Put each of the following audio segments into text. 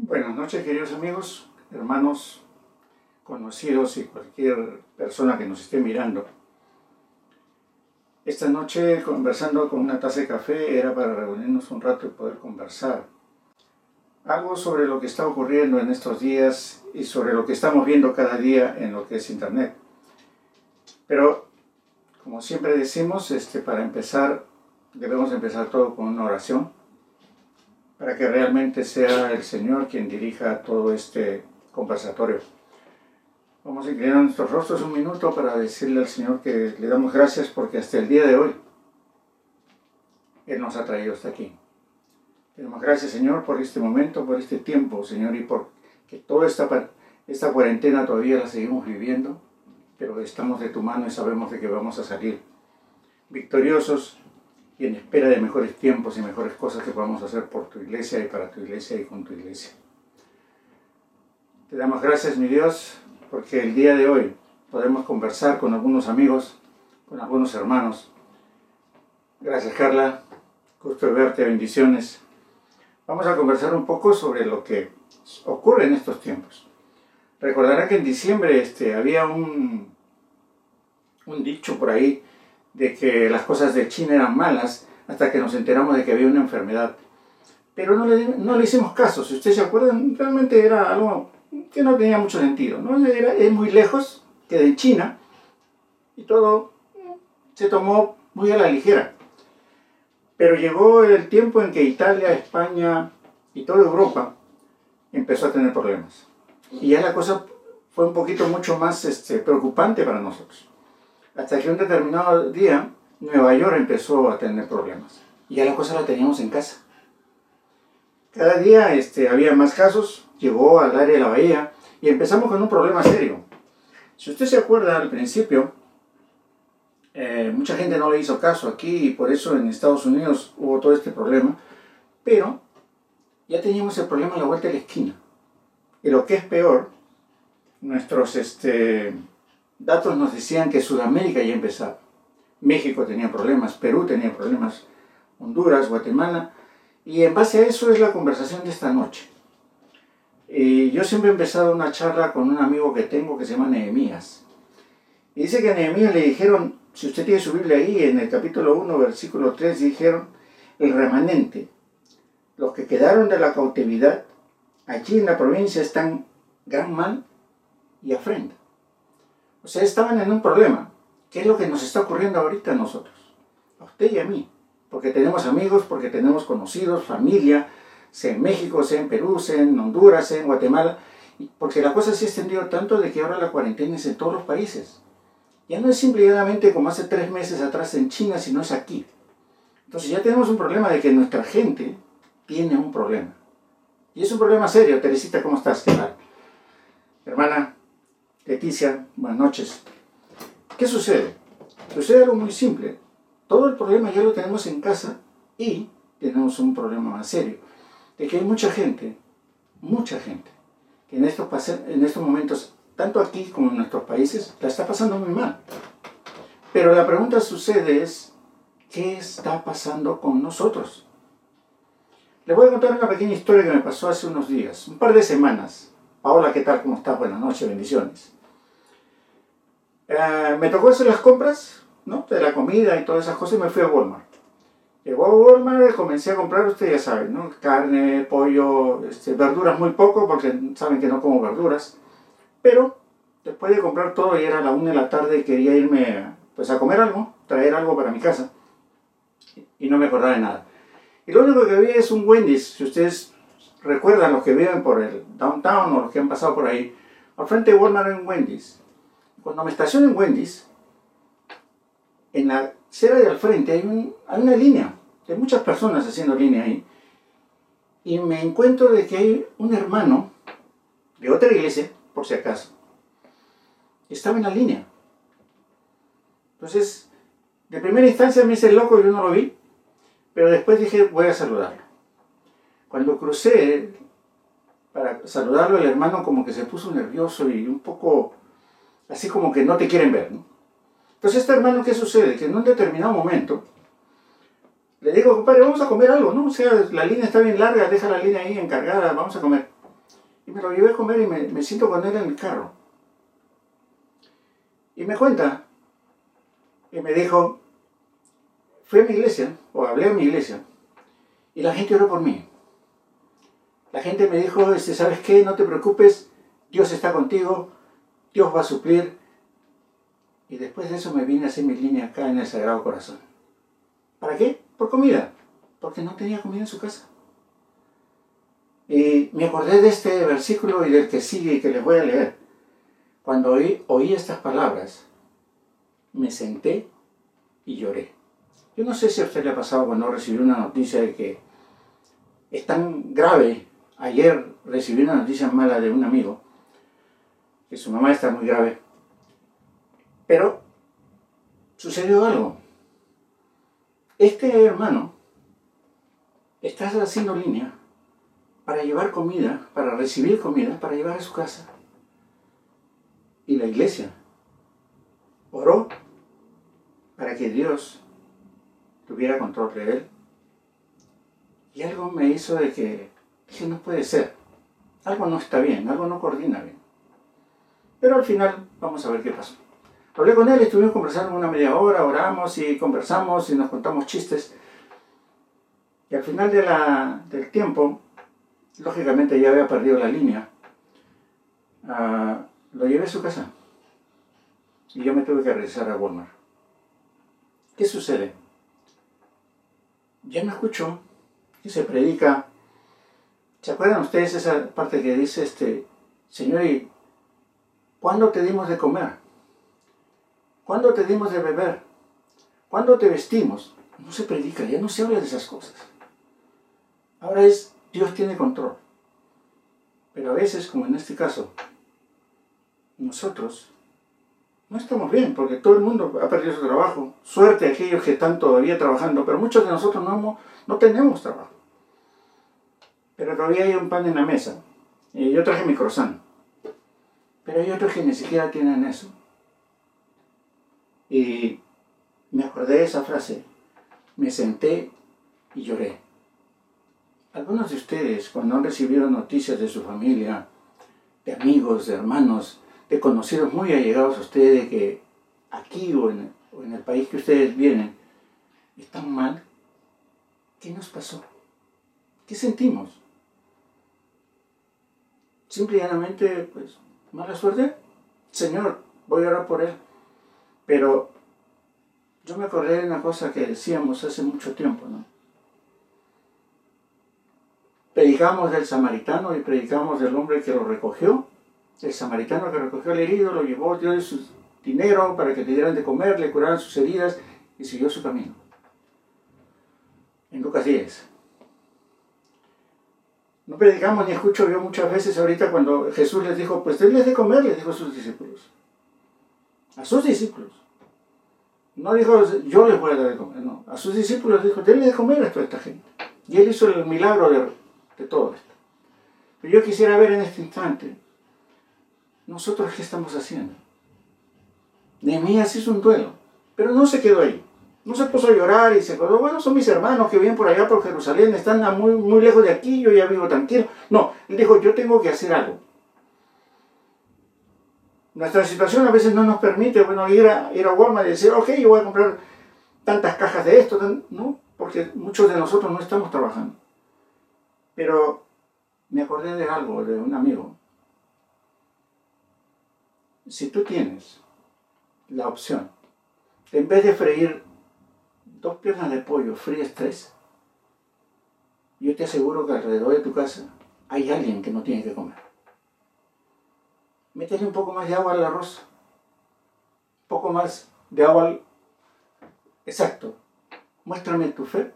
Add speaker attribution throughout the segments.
Speaker 1: Buenas noches, queridos amigos, hermanos, conocidos y cualquier persona que nos esté mirando. Esta noche, conversando con una taza de café, era para reunirnos un rato y poder conversar. Algo sobre lo que está ocurriendo en estos días y sobre lo que estamos viendo cada día en lo que es Internet. Pero, como siempre decimos, este, para empezar, debemos empezar todo con una oración para que realmente sea el Señor quien dirija todo este conversatorio. Vamos a inclinar nuestros rostros un minuto para decirle al Señor que le damos gracias porque hasta el día de hoy Él nos ha traído hasta aquí. Le damos gracias, Señor, por este momento, por este tiempo, Señor, y por que toda esta, esta cuarentena todavía la seguimos viviendo, pero estamos de tu mano y sabemos de que vamos a salir victoriosos y en espera de mejores tiempos y mejores cosas que podamos hacer por tu iglesia y para tu iglesia y con tu iglesia. Te damos gracias, mi Dios, porque el día de hoy podemos conversar con algunos amigos, con algunos hermanos. Gracias, Carla. Gusto verte, bendiciones. Vamos a conversar un poco sobre lo que ocurre en estos tiempos. Recordará que en diciembre este, había un, un dicho por ahí de que las cosas de China eran malas hasta que nos enteramos de que había una enfermedad. Pero no le, no le hicimos caso. Si ustedes se acuerdan, realmente era algo que no tenía mucho sentido. ¿no? Era, es muy lejos, que de China, y todo se tomó muy a la ligera. Pero llegó el tiempo en que Italia, España y toda Europa empezó a tener problemas. Y ya la cosa fue un poquito mucho más este, preocupante para nosotros. Hasta que un determinado día Nueva York empezó a tener problemas. Y ya la cosa la teníamos en casa. Cada día este, había más casos, llegó al área de la bahía y empezamos con un problema serio. Si usted se acuerda al principio, eh, mucha gente no le hizo caso aquí y por eso en Estados Unidos hubo todo este problema, pero ya teníamos el problema a la vuelta de la esquina. Y lo que es peor, nuestros este, datos nos decían que Sudamérica ya empezaba. México tenía problemas, Perú tenía problemas, Honduras, Guatemala, y en base a eso es la conversación de esta noche. Yo siempre he empezado una charla con un amigo que tengo que se llama Nehemías. Y dice que a Nehemías le dijeron, si usted tiene su Biblia ahí, en el capítulo 1, versículo 3, dijeron, el remanente, los que quedaron de la cautividad, allí en la provincia están gran mal y afrenta. O sea, estaban en un problema. ¿Qué es lo que nos está ocurriendo ahorita a nosotros? A usted y a mí. Porque tenemos amigos, porque tenemos conocidos, familia, sea en México, sea en Perú, sea en Honduras, sea en Guatemala. Porque la cosa se ha extendido tanto de que ahora la cuarentena es en todos los países. Ya no es simplemente como hace tres meses atrás en China, sino es aquí. Entonces ya tenemos un problema de que nuestra gente tiene un problema. Y es un problema serio. Teresita, ¿cómo estás? ¿Qué tal? Hermana, Leticia, buenas noches. ¿Qué sucede? Sucede algo muy simple. Todo el problema ya lo tenemos en casa y tenemos un problema más serio. De que hay mucha gente, mucha gente, que en estos, en estos momentos, tanto aquí como en nuestros países, la está pasando muy mal. Pero la pregunta sucede es, ¿qué está pasando con nosotros? Les voy a contar una pequeña historia que me pasó hace unos días, un par de semanas. Paola, ¿qué tal? ¿Cómo estás? Buenas noches, bendiciones. Eh, me tocó hacer las compras, ¿no? De la comida y todas esas cosas y me fui a Walmart. Llegó a Walmart comencé a comprar, ustedes ya saben, ¿no? Carne, pollo, este, verduras muy poco porque saben que no como verduras. Pero después de comprar todo y era la una de la tarde quería irme pues a comer algo, traer algo para mi casa y no me acordaba de nada. Y lo único que vi es un Wendy's, si ustedes recuerdan los que viven por el downtown o los que han pasado por ahí, al frente de Walmart hay un Wendy's cuando me estaciono en Wendy's, en la acera de al frente hay, una línea, hay muchas personas haciendo línea ahí, y me encuentro de que hay un hermano de otra iglesia, por si acaso, estaba en la línea. Entonces, de primera instancia me hice loco, yo no lo vi, pero después dije, voy a saludarlo. Cuando crucé para saludarlo, el hermano como que se puso nervioso y un poco así como que no te quieren ver. ¿no? Entonces, este hermano, ¿qué sucede? Que en un determinado momento le digo, compadre, vamos a comer algo, ¿no? O sea, la línea está bien larga, deja la línea ahí encargada, vamos a comer. Y me lo llevé a comer y me, siento con él en el carro. Y me cuenta, y me dijo, fui a mi iglesia, o hablé a mi iglesia, y la gente oró por mí. La gente me dijo, este, ¿sabes qué? No te preocupes, Dios está contigo, Dios va a suplir. Y después de eso me vine a hacer mi línea acá en el Sagrado Corazón. ¿Para qué? Por comida. Porque no tenía comida en su casa. Y me acordé de este versículo y del que sigue y que les voy a leer. Cuando oí, oí estas palabras, me senté y lloré. Yo no sé si a usted le ha pasado cuando recibió una noticia de que es tan grave. Ayer recibí una noticia mala de un amigo, que su mamá está muy grave. Pero sucedió algo. Este hermano está haciendo línea para llevar comida, para recibir comida, para llevar a su casa. Y la iglesia oró para que Dios tuviera control de él. Y algo me hizo de que dije, no puede ser. Algo no está bien, algo no coordina bien. Pero al final vamos a ver qué pasó. Hablé con él, estuvimos conversando una media hora, oramos y conversamos y nos contamos chistes. Y al final de del tiempo lógicamente ya había perdido la línea, ah, lo llevé a su casa y yo me tuve que regresar a Walmart. ¿Qué sucede? Ya no escucho y se predica. ¿Se acuerdan ustedes esa parte que dice este, Señor, ¿y cuándo te dimos de comer? ¿Cuándo te dimos de beber? ¿Cuándo te vestimos? No se predica, ya no se habla de esas cosas. Ahora es Dios tiene control. Pero a veces, como en este caso, nosotros no estamos bien, porque todo el mundo ha perdido su trabajo. Suerte a aquellos que están todavía trabajando, pero muchos de nosotros no, no tenemos trabajo. Pero todavía hay un pan en la mesa. Y yo traje mi croissant. Pero hay otros que ni siquiera tienen eso. Y me acordé de esa frase. Me senté y lloré. Algunos de ustedes, cuando han recibido noticias de su familia, de amigos, de hermanos, de conocidos muy allegados a ustedes, de que aquí o en, el país que ustedes vienen están mal, ¿qué nos pasó? ¿Qué sentimos? Simplemente, pues, mala suerte. Señor, voy a orar por él. Pero yo me acordé de una cosa que decíamos hace mucho tiempo, ¿no? predicamos del samaritano y predicamos del hombre que lo recogió. El samaritano que recogió al herido, lo llevó, dio su dinero para que le dieran de comer, le curaran sus heridas y siguió su camino. En Lucas 10. No predicamos ni escucho yo muchas veces ahorita cuando Jesús les dijo, pues denles de comer, les dijo a sus discípulos. A sus discípulos. No dijo, yo les voy a dar de comer, no. A sus discípulos dijo, denle de comer a toda esta gente. Y él hizo el milagro de de todo esto. Pero yo quisiera ver en este instante, nosotros qué estamos haciendo. Nehemías hizo un duelo, pero no se quedó ahí. No se puso a llorar y se quedó, bueno, son mis hermanos que viven por allá por Jerusalén, están muy, muy lejos de aquí, yo ya vivo tranquilo. No, él dijo, yo tengo que hacer algo. Nuestra situación a veces no nos permite, bueno, ir a, ir a Walmart y decir, ok, yo voy a comprar tantas cajas de esto, no, porque muchos de nosotros no estamos trabajando. Pero me acordé de algo, de un amigo. Si tú tienes la opción, en vez de freír dos piernas de pollo, fríes tres, yo te aseguro que alrededor de tu casa hay alguien que no tiene que comer. Métele un poco más de agua al arroz, un poco más de agua al... Exacto. Muéstrame tu fe,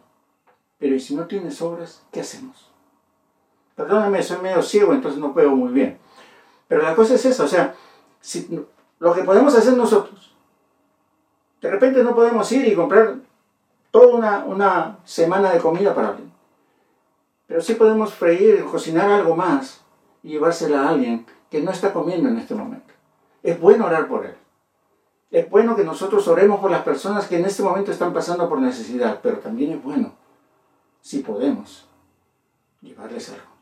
Speaker 1: pero ¿y si no tienes obras, qué hacemos? Perdóname, soy medio ciego, entonces no puedo muy bien. Pero la cosa es esa, o sea, lo que podemos hacer nosotros, de repente no podemos ir y comprar toda una, una semana de comida para alguien. Pero sí podemos freír, cocinar algo más y llevársela a alguien que no está comiendo en este momento. Es bueno orar por él. Es bueno que nosotros oremos por las personas que en este momento están pasando por necesidad, pero también es bueno, si podemos, llevarles algo.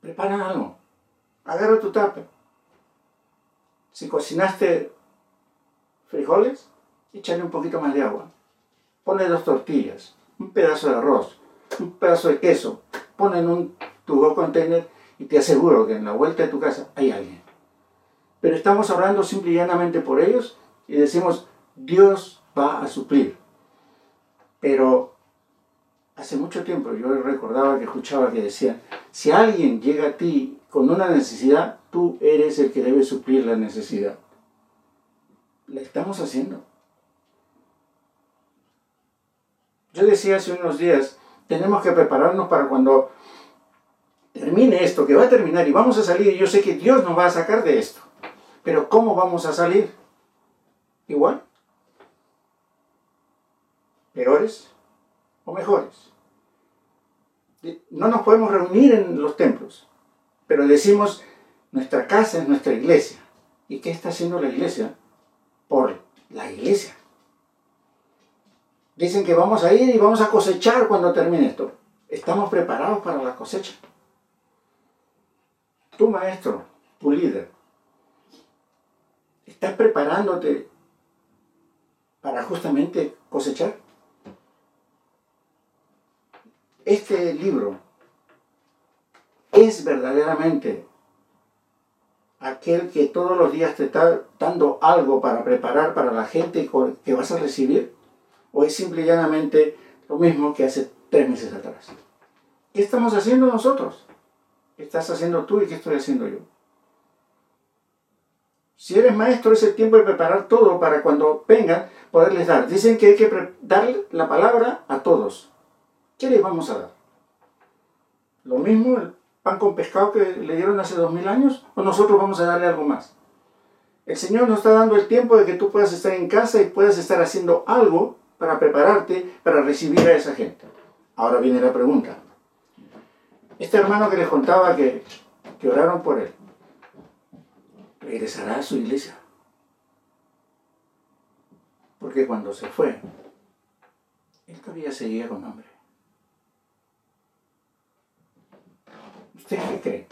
Speaker 1: prepara algo. Agarra tu tapa. Si cocinaste frijoles, échale un poquito más de agua. Ponle dos tortillas, un pedazo de arroz, un pedazo de queso. Pon en un tubo container y te aseguro que en la vuelta de tu casa hay alguien. Pero estamos orando simple y llanamente por ellos y decimos, Dios va a suplir. Pero hace mucho tiempo yo recordaba que escuchaba que decían, si alguien llega a ti con una necesidad, tú eres el que debe suplir la necesidad. La estamos haciendo. Yo decía hace unos días, tenemos que prepararnos para cuando termine esto, que va a terminar y vamos a salir, yo sé que Dios nos va a sacar de esto. Pero ¿cómo vamos a salir? Igual. Peores o mejores. No nos podemos reunir en los templos, pero decimos, nuestra casa es nuestra iglesia. ¿Y qué está haciendo la iglesia? Por la iglesia. Dicen que vamos a ir y vamos a cosechar cuando termine esto. Estamos preparados para la cosecha. Tu maestro, tu líder, ¿estás preparándote para justamente cosechar? Este libro es verdaderamente aquel que todos los días te está dando algo para preparar para la gente que vas a recibir? ¿O es simple y llanamente lo mismo que hace tres meses atrás? ¿Qué estamos haciendo nosotros? ¿Qué estás haciendo tú y qué estoy haciendo yo? Si eres maestro, es el tiempo de preparar todo para cuando vengan poderles dar. Dicen que hay que darle la palabra a todos. ¿Qué les vamos a dar? ¿Lo mismo el pan con pescado que le dieron hace dos mil años? ¿O nosotros vamos a darle algo más? El Señor nos está dando el tiempo de que tú puedas estar en casa y puedas estar haciendo algo para prepararte para recibir a esa gente. Ahora viene la pregunta. Este hermano que les contaba que, que oraron por él, regresará a su iglesia. Porque cuando se fue, él todavía seguía con hambre. ¿Usted qué cree?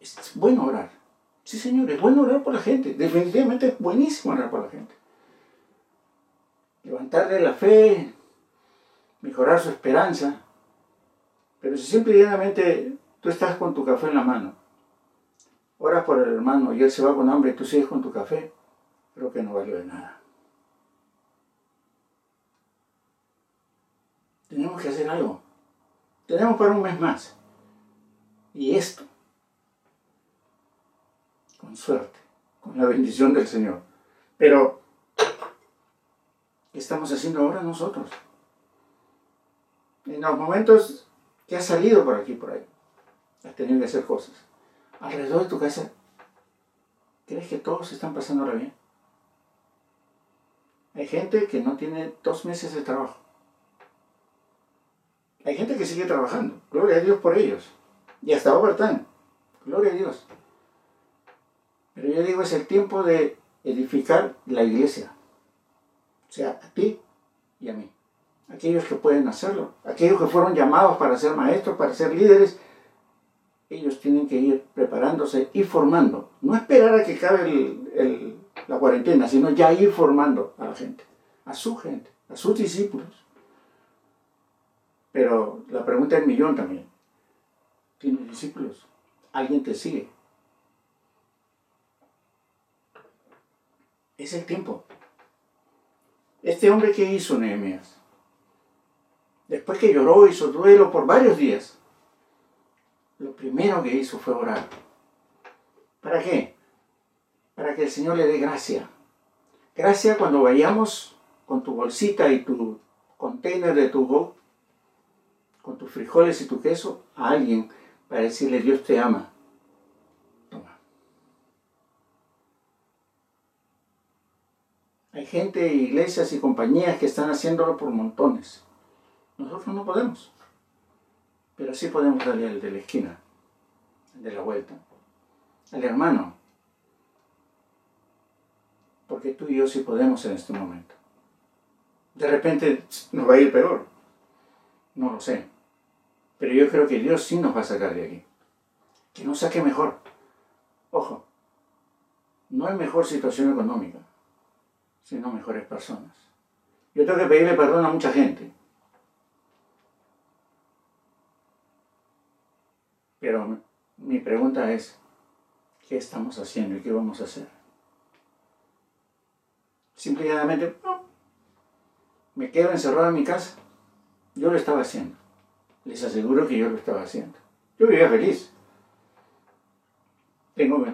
Speaker 1: Es bueno orar. Sí, señor, es bueno orar por la gente. Definitivamente es buenísimo orar por la gente. Levantarle la fe, mejorar su esperanza. Pero si simplemente tú estás con tu café en la mano, oras por el hermano y él se va con hambre y tú sigues con tu café, creo que no vale de nada. Tenemos que hacer algo. Tenemos para un mes más. Y esto, con suerte, con la bendición del Señor. Pero, ¿qué estamos haciendo ahora nosotros? en los momentos que has salido por aquí por ahí, has tenido que hacer cosas. Alrededor de tu casa, ¿crees que todos están pasando bien? Hay gente que no tiene dos meses de trabajo. Hay gente que sigue trabajando. Gloria a Dios por ellos. Y hasta overtime. Gloria a Dios. Pero yo digo, es el tiempo de edificar la iglesia. O sea, a ti y a mí aquellos que pueden hacerlo, aquellos que fueron llamados para ser maestros, para ser líderes, ellos tienen que ir preparándose y formando. No esperar a que acabe la cuarentena, sino ya ir formando a la gente, a su gente, a sus discípulos. Pero la pregunta es millón también. ¿Tienes discípulos? ¿Alguien te sigue? Es el tiempo. Este hombre que hizo Nehemías, después que lloró, hizo duelo por varios días, lo primero que hizo fue orar. ¿Para qué? Para que el Señor le dé gracia. Gracia cuando vayamos con tu bolsita y tu container de tu con tus frijoles y tu queso, a alguien para decirle Dios te ama. Toma. Hay gente, iglesias y compañías que están haciéndolo por montones. Nosotros no podemos. Pero sí podemos darle al de la esquina, al de la vuelta, al hermano. Porque tú y yo sí podemos en este momento. De repente nos va a ir peor. No lo sé. Pero yo creo que Dios sí nos va a sacar de aquí. Que nos saque mejor. Ojo, no hay mejor situación económica, sino mejores personas. Yo tengo que pedirle perdón a mucha gente. Pero mi pregunta es, ¿qué estamos haciendo y qué vamos a hacer? Simplemente, me quedo encerrado en mi casa. Yo lo estaba haciendo. Les aseguro que yo lo estaba haciendo. Yo vivía feliz. Tengo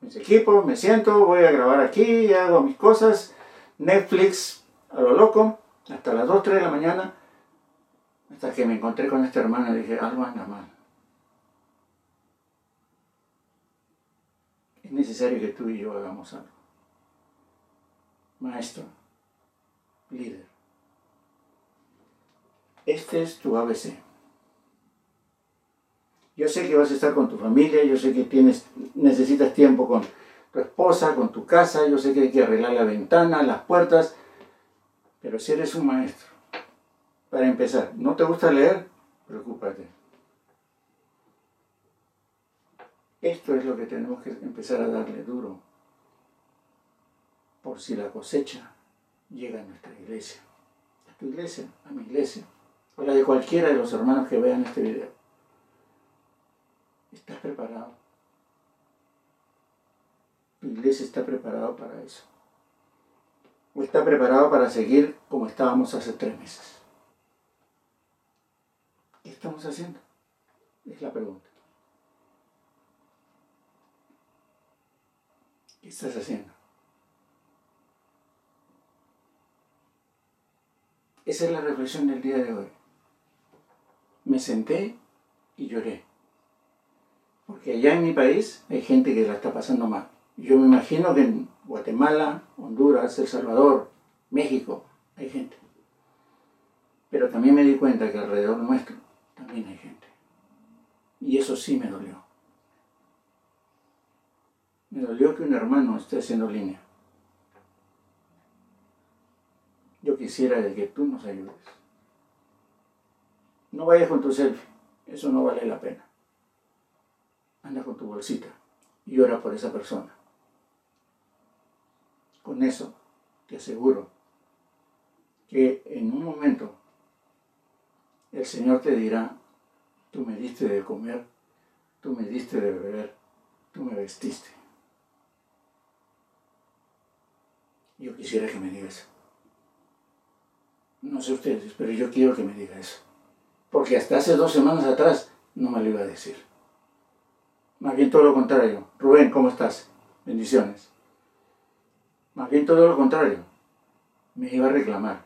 Speaker 1: mis equipos, me siento, voy a grabar aquí, hago mis cosas. Netflix a lo loco, hasta las 2, 3 de la mañana, hasta que me encontré con esta hermana y dije, algo anda mal. Es necesario que tú y yo hagamos algo. Maestro, líder, este es tu ABC. Yo sé que vas a estar con tu familia, yo sé que tienes, necesitas tiempo con tu esposa, con tu casa, yo sé que hay que arreglar la ventana, las puertas, pero si eres un maestro, para empezar, ¿no te gusta leer? Preocúpate. Esto es lo que tenemos que empezar a darle duro, por si la cosecha llega a nuestra iglesia, a tu iglesia, a mi iglesia, o la de cualquiera de los hermanos que vean este video. ¿Estás preparado? Tu iglesia está preparado para eso. ¿O está preparado para seguir como estábamos hace tres meses? ¿Qué estamos haciendo? Es la pregunta. ¿Qué estás haciendo? Esa es la reflexión del día de hoy. Me senté y lloré. Porque allá en mi país hay gente que la está pasando mal. Yo me imagino que en Guatemala, Honduras, El Salvador, México, hay gente. Pero también me di cuenta que alrededor nuestro también hay gente. Y eso sí me dolió. Me dolió que un hermano esté haciendo línea. Yo quisiera que tú nos ayudes. No vayas con tu selfie, eso no vale la pena. Anda con tu bolsita y ora por esa persona. Con eso te aseguro que en un momento el Señor te dirá, tú me diste de comer, tú me diste de beber, tú me vestiste. Yo quisiera que me diga eso. No sé ustedes, pero yo quiero que me diga eso. Porque hasta hace dos semanas atrás no me lo iba a decir. Más bien todo lo contrario. Rubén, ¿cómo estás? Bendiciones. Más bien todo lo contrario. Me iba a reclamar.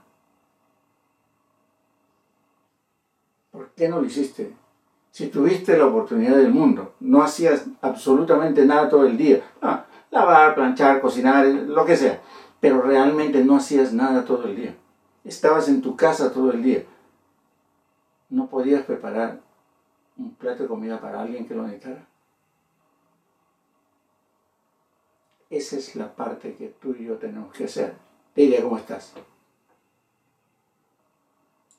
Speaker 1: ¿Por qué no lo hiciste? Si tuviste la oportunidad del mundo, no hacías absolutamente nada todo el día. Ah, lavar, planchar, cocinar, lo que sea pero realmente no hacías nada todo el día. Estabas en tu casa todo el día. No podías preparar un plato de comida para alguien que lo necesitara. Esa es la parte que tú y yo tenemos que hacer. Dile cómo estás.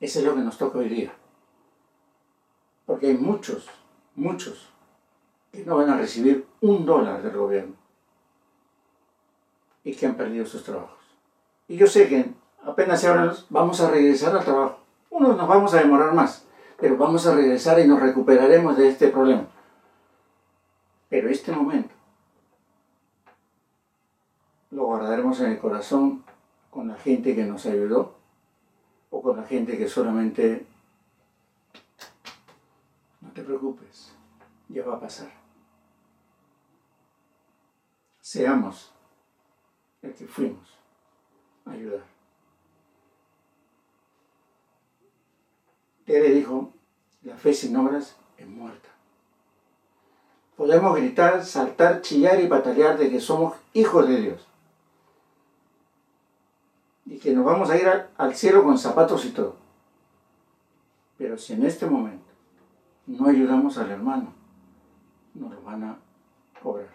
Speaker 1: Eso es lo que nos toca hoy día. Porque hay muchos, muchos, que no van a recibir un dólar del gobierno y que han perdido sus trabajos. Y yo sé que apenas se abran, vamos a regresar al trabajo. Unos nos vamos a demorar más, pero vamos a regresar y nos recuperaremos de este problema. Pero este momento lo guardaremos en el corazón con la gente que nos ayudó o con la gente que solamente no te preocupes, ya va a pasar. Seamos el que fuimos a ayudar. Tere dijo, la fe sin obras es muerta. Podemos gritar, saltar, chillar y patalear de que somos hijos de Dios. Y que nos vamos a ir al cielo con zapatos y todo. Pero si en este momento no ayudamos al hermano, nos lo van a cobrar.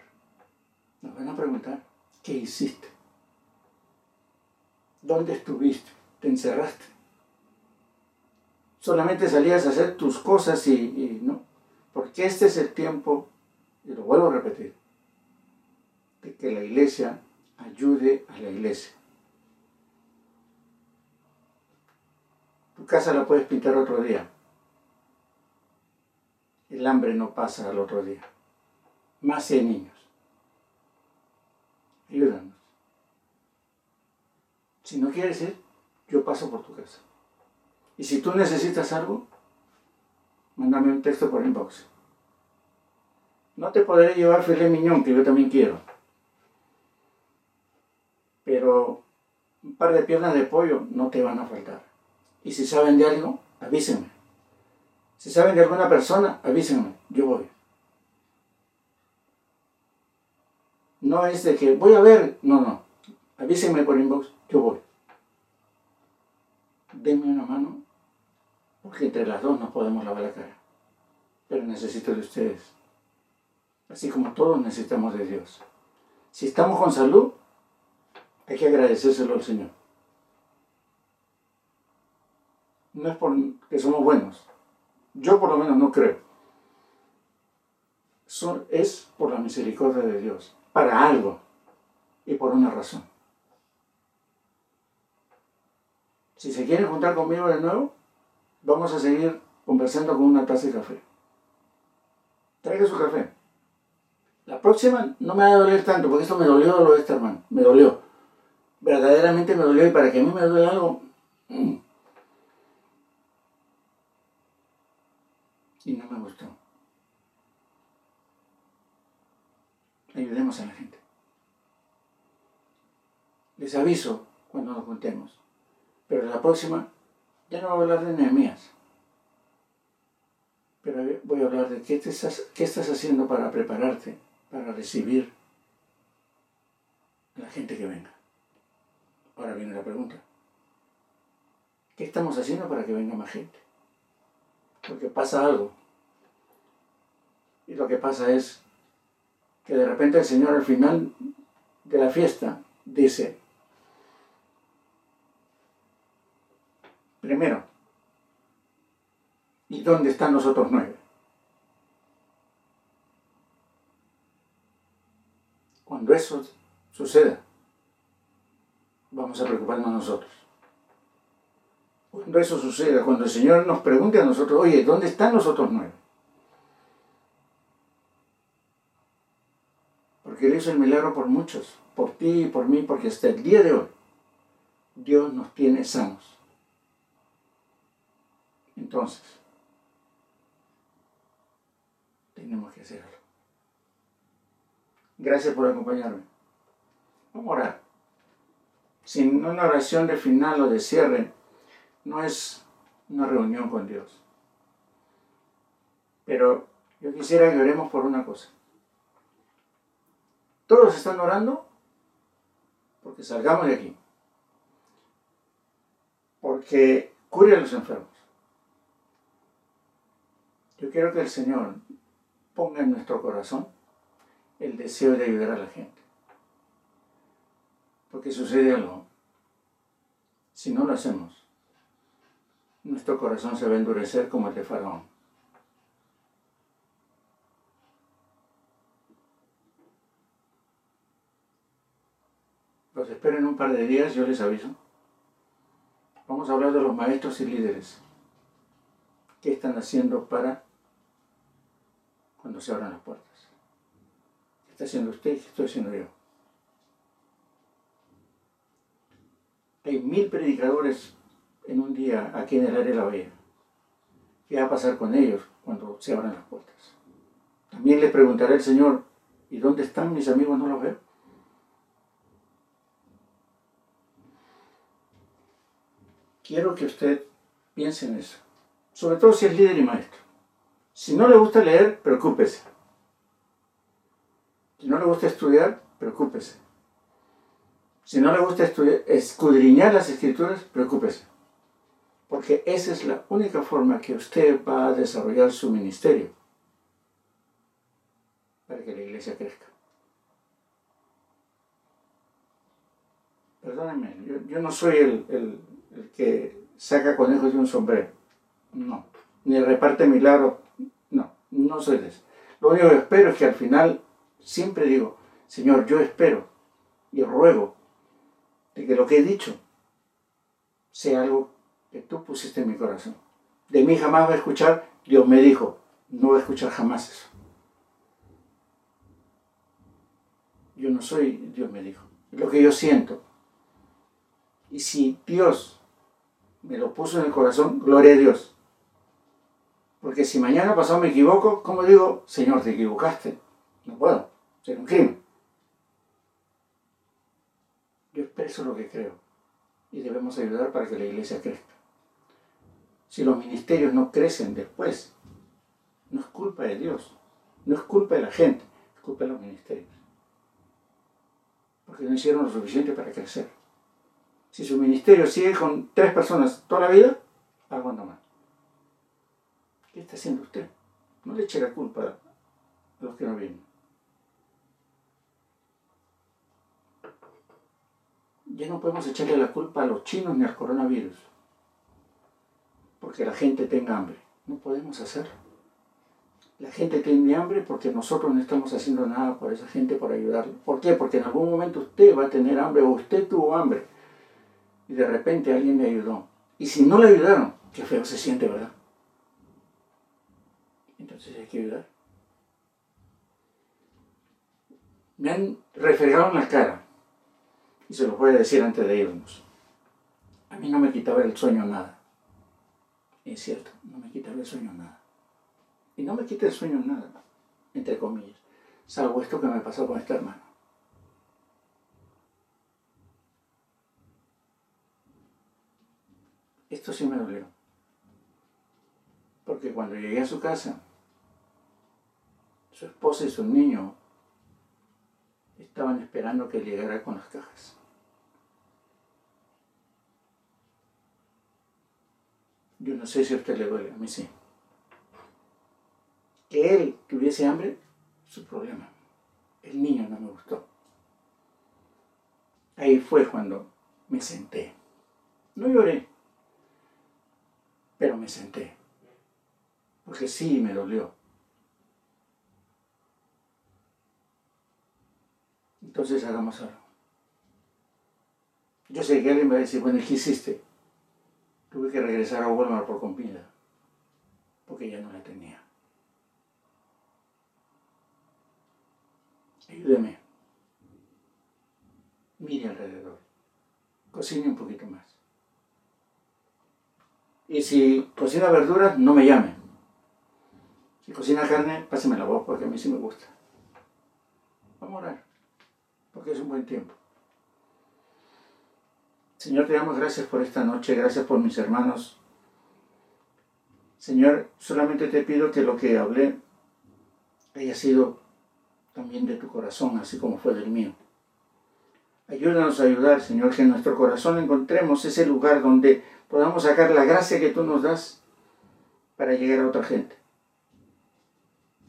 Speaker 1: Nos van a preguntar, ¿qué hiciste? ¿Dónde estuviste? ¿Te encerraste? solamente salías a hacer tus cosas y, no. Porque este es el tiempo, y lo vuelvo a repetir, de que la iglesia ayude a la iglesia. Casa la puedes pintar otro día. El hambre no pasa al otro día. Más si hay niños. Ayúdanos. Si no quieres ir, yo paso por tu casa. Y si tú necesitas algo, mándame un texto por inbox. No te podré llevar filet miñón, que yo también quiero. Pero un par de piernas de pollo no te van a faltar. Y si saben de algo, avísenme. Si saben de alguna persona, avísenme. Yo voy. No es de que voy a ver, no, no. Avísenme por inbox, yo voy. Denme una mano, porque entre las dos nos podemos lavar la cara. Pero necesito de ustedes. Así como todos necesitamos de Dios. Si estamos con salud, hay que agradecérselo al Señor. No es porque somos buenos. Yo por lo menos no creo. es por la misericordia de Dios para algo y por una razón. Si se quieren juntar conmigo de nuevo, vamos a seguir conversando con una taza de café. Traiga su café. La próxima no me va a doler tanto, porque esto me dolió lo de este hermano. Me dolió. Verdaderamente me dolió y para que a mí me duele algo. Mm. Y no me gustó. ayudemos a la gente. Les aviso cuando nos juntemos. Pero la próxima ya no voy a hablar de Nehemías. Pero voy a hablar de qué, estás, qué estás haciendo para prepararte para recibir a la gente que venga. Ahora viene la pregunta. ¿Qué estamos haciendo para que venga más gente? Porque pasa algo. Y lo que pasa es que de repente el Señor al final de la fiesta dice, primero, ¿y dónde están los otros nueve? Cuando eso suceda, vamos a preocuparnos nosotros. Cuando eso suceda, cuando el Señor nos pregunte a nosotros, oye, ¿dónde están los otros nueve? porque Él hizo el milagro por muchos, por ti y por mí, porque hasta el día de hoy Dios nos tiene sanos. Entonces, tenemos que hacerlo. Gracias por acompañarme. Vamos a orar. Sin una oración de final o de cierre, no es una reunión con Dios. Pero yo quisiera que oremos por una cosa. Todos están orando porque salgamos de aquí. Porque cure a los enfermos. Yo quiero que el Señor ponga en nuestro corazón el deseo de ayudar a la gente. Porque sucede algo. Si no lo hacemos, nuestro corazón se va a endurecer como el de Faraón. Los espero en un par de días, yo les aviso. Vamos a hablar de los maestros y líderes. ¿Qué están haciendo para cuando se abran las puertas? ¿Qué está haciendo usted qué estoy haciendo yo? Hay mil predicadores en un día aquí en el área de la bahía. ¿Qué va a pasar con ellos cuando se abran las puertas? También le preguntaré al Señor, ¿y dónde están mis amigos? No los veo. quiero que usted piense en eso. Sobre todo si es líder y maestro. Si no le gusta leer, preocúpese. Si no le gusta estudiar, preocúpese. Si no le gusta escudriñar las escrituras, preocúpese. Porque esa es la única forma que usted va a desarrollar su ministerio para que la iglesia crezca. Perdónenme, yo, no soy el el que saca conejos de un sombrero. ni reparte milagros. No, no soy de eso. Lo único que espero es que al final siempre digo, Señor, yo espero y ruego de que lo que he dicho sea algo tú pusiste en mi corazón. De mí jamás va a escuchar, Dios me dijo, no va a escuchar jamás eso. Yo no soy, Dios me dijo, lo que yo siento. Y si Dios me lo puso en el corazón, gloria a Dios. Porque si mañana pasado me equivoco, ¿cómo digo, Señor, te equivocaste? No puedo, ser un crimen. Yo expreso lo que creo y debemos ayudar para que la iglesia crezca. Si los ministerios no crecen después, no es culpa de Dios, no es culpa de la gente, es culpa de los ministerios. Porque no hicieron lo suficiente para crecer. Si su ministerio sigue con tres personas toda la vida, algo anda mal. ¿Qué está haciendo usted? No le eche la culpa a los que no vienen. Ya no podemos echarle la culpa a los chinos ni al coronavirus. Porque la gente tenga hambre. No podemos hacerlo. La gente tiene hambre porque nosotros no estamos haciendo nada por esa gente, por ayudarle. ¿Por qué? Porque en algún momento usted va a tener hambre o usted tuvo hambre y de repente alguien le ayudó. Y si no le ayudaron, qué feo se siente, ¿verdad? Entonces hay que ayudar. Me han refregado en la cara y se lo voy a decir antes de irnos. A mí no me quitaba el sueño nada. Es cierto, no me quitaba el sueño nada. Y no me quita el sueño nada, entre comillas, salvo esto que me pasó con este hermano. Esto sí me dolió. Porque cuando llegué a su casa, su esposa y su niño estaban esperando que llegara con las cajas. Yo no sé si a usted le duele, a mí sí. Que él tuviese hambre, su problema. El niño no me gustó. Ahí fue cuando me senté. No lloré, pero me senté. Porque sí me dolió. Entonces hagamos algo. Yo sé que alguien me va a decir, bueno, ¿qué hiciste? Tuve que regresar a Walmart por comida, porque ya no la tenía. Ayúdeme. Mire alrededor. Cocine un poquito más. Y si cocina verduras, no me llame. Si cocina carne, páseme la voz porque a mí sí me gusta. Vamos a orar, porque es un buen tiempo. Señor, te damos gracias por esta noche, gracias por mis hermanos. Señor, solamente te pido que lo que hablé haya sido también de tu corazón, así como fue del mío. Ayúdanos a ayudar, Señor, que en nuestro corazón encontremos ese lugar donde podamos sacar la gracia que tú nos das para llegar a otra gente.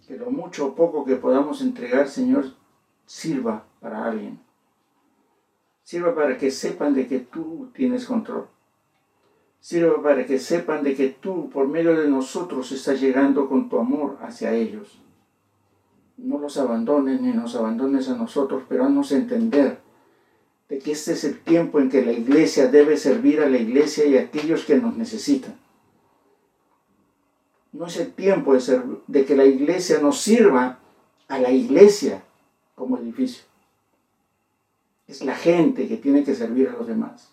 Speaker 1: Que lo mucho o poco que podamos entregar, Señor, sirva para alguien sirva para que sepan de que tú tienes control. Sirva para que sepan de que tú, por medio de nosotros, estás llegando con tu amor hacia ellos. No los abandones ni nos abandones a nosotros, pero haznos entender de que este es el tiempo en que la iglesia debe servir a la iglesia y a aquellos que nos necesitan. No es el tiempo de, de que la iglesia nos sirva a la iglesia como edificio. Es la gente que tiene que servir a los demás.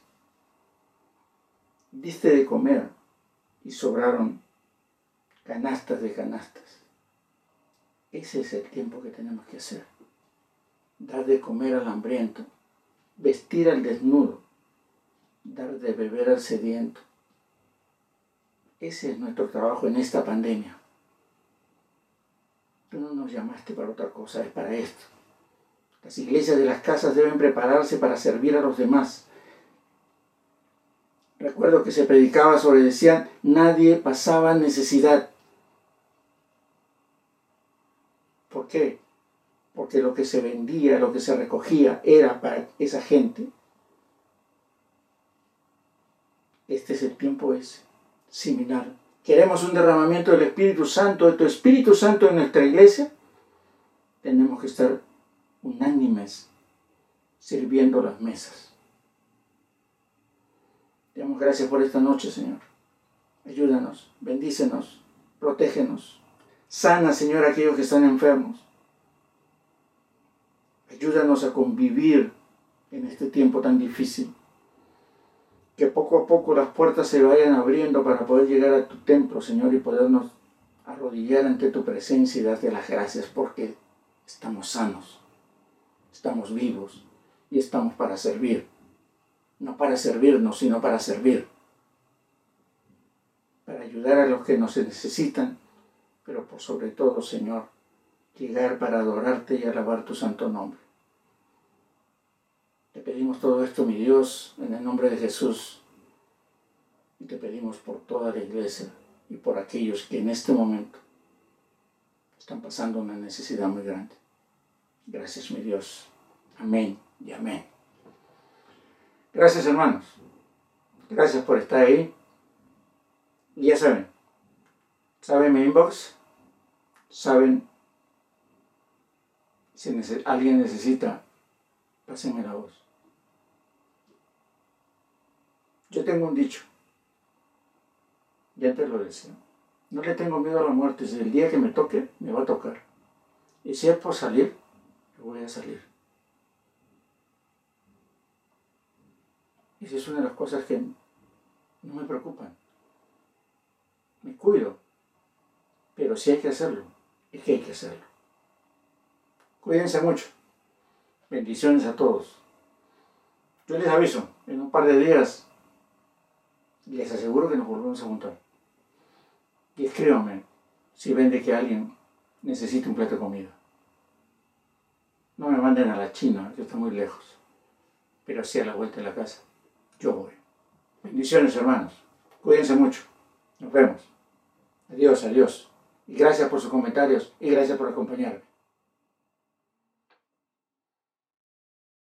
Speaker 1: Diste de comer y sobraron canastas de canastas. Ese es el tiempo que tenemos que hacer. Dar de comer al hambriento, vestir al desnudo, dar de beber al sediento. Ese es nuestro trabajo en esta pandemia. Tú no nos llamaste para otra cosa, es para esto. Las iglesias de las casas deben prepararse para servir a los demás. Recuerdo que se predicaba sobre, decían, nadie pasaba necesidad. ¿Por qué? Porque lo que se vendía, lo que se recogía era para esa gente. Este es el tiempo es similar queremos un derramamiento del Espíritu Santo, de tu Espíritu Santo en nuestra iglesia, tenemos que estar unánimes sirviendo las mesas. Te damos gracias por esta noche, Señor. Ayúdanos, bendícenos, protégenos. Sana, Señor, a aquellos que están enfermos. Ayúdanos a convivir en este tiempo tan difícil. Que poco a poco las puertas se vayan abriendo para poder llegar a tu templo, Señor, y podernos arrodillar ante tu presencia y darte las gracias porque estamos sanos, estamos vivos y estamos para servir. No para servirnos, sino para servir. Para ayudar a los que nos necesitan, pero por sobre todo, Señor, llegar para adorarte y alabar tu santo nombre. Te pedimos todo esto, mi Dios, en el nombre de Jesús. Y te pedimos por toda la iglesia y por aquellos que en este momento están pasando una necesidad muy grande. Gracias, mi Dios. Amén y amén. Gracias, hermanos. Gracias por estar ahí. Y ya saben, saben mi inbox, saben si alguien necesita, pásenme la voz. Yo tengo un dicho, ya te lo decía, no le tengo miedo a la muerte, si el día que me toque, me va a tocar. Y si es por salir, voy a salir. Esa es una de las cosas que no me preocupan. Me cuido. Pero si hay que hacerlo, es que hay que hacerlo. Cuídense mucho. Bendiciones a todos. Yo les aviso, en un par de días les aseguro que nos volvemos a juntar. Y escríbanme si ven de que alguien necesita un plato de comida. No me manden a la China, que está muy lejos, pero sí a la vuelta de la casa. Yo voy. Bendiciones, hermanos. Cuídense mucho. Nos vemos. Adiós, adiós. Y gracias por sus comentarios y gracias por acompañarme.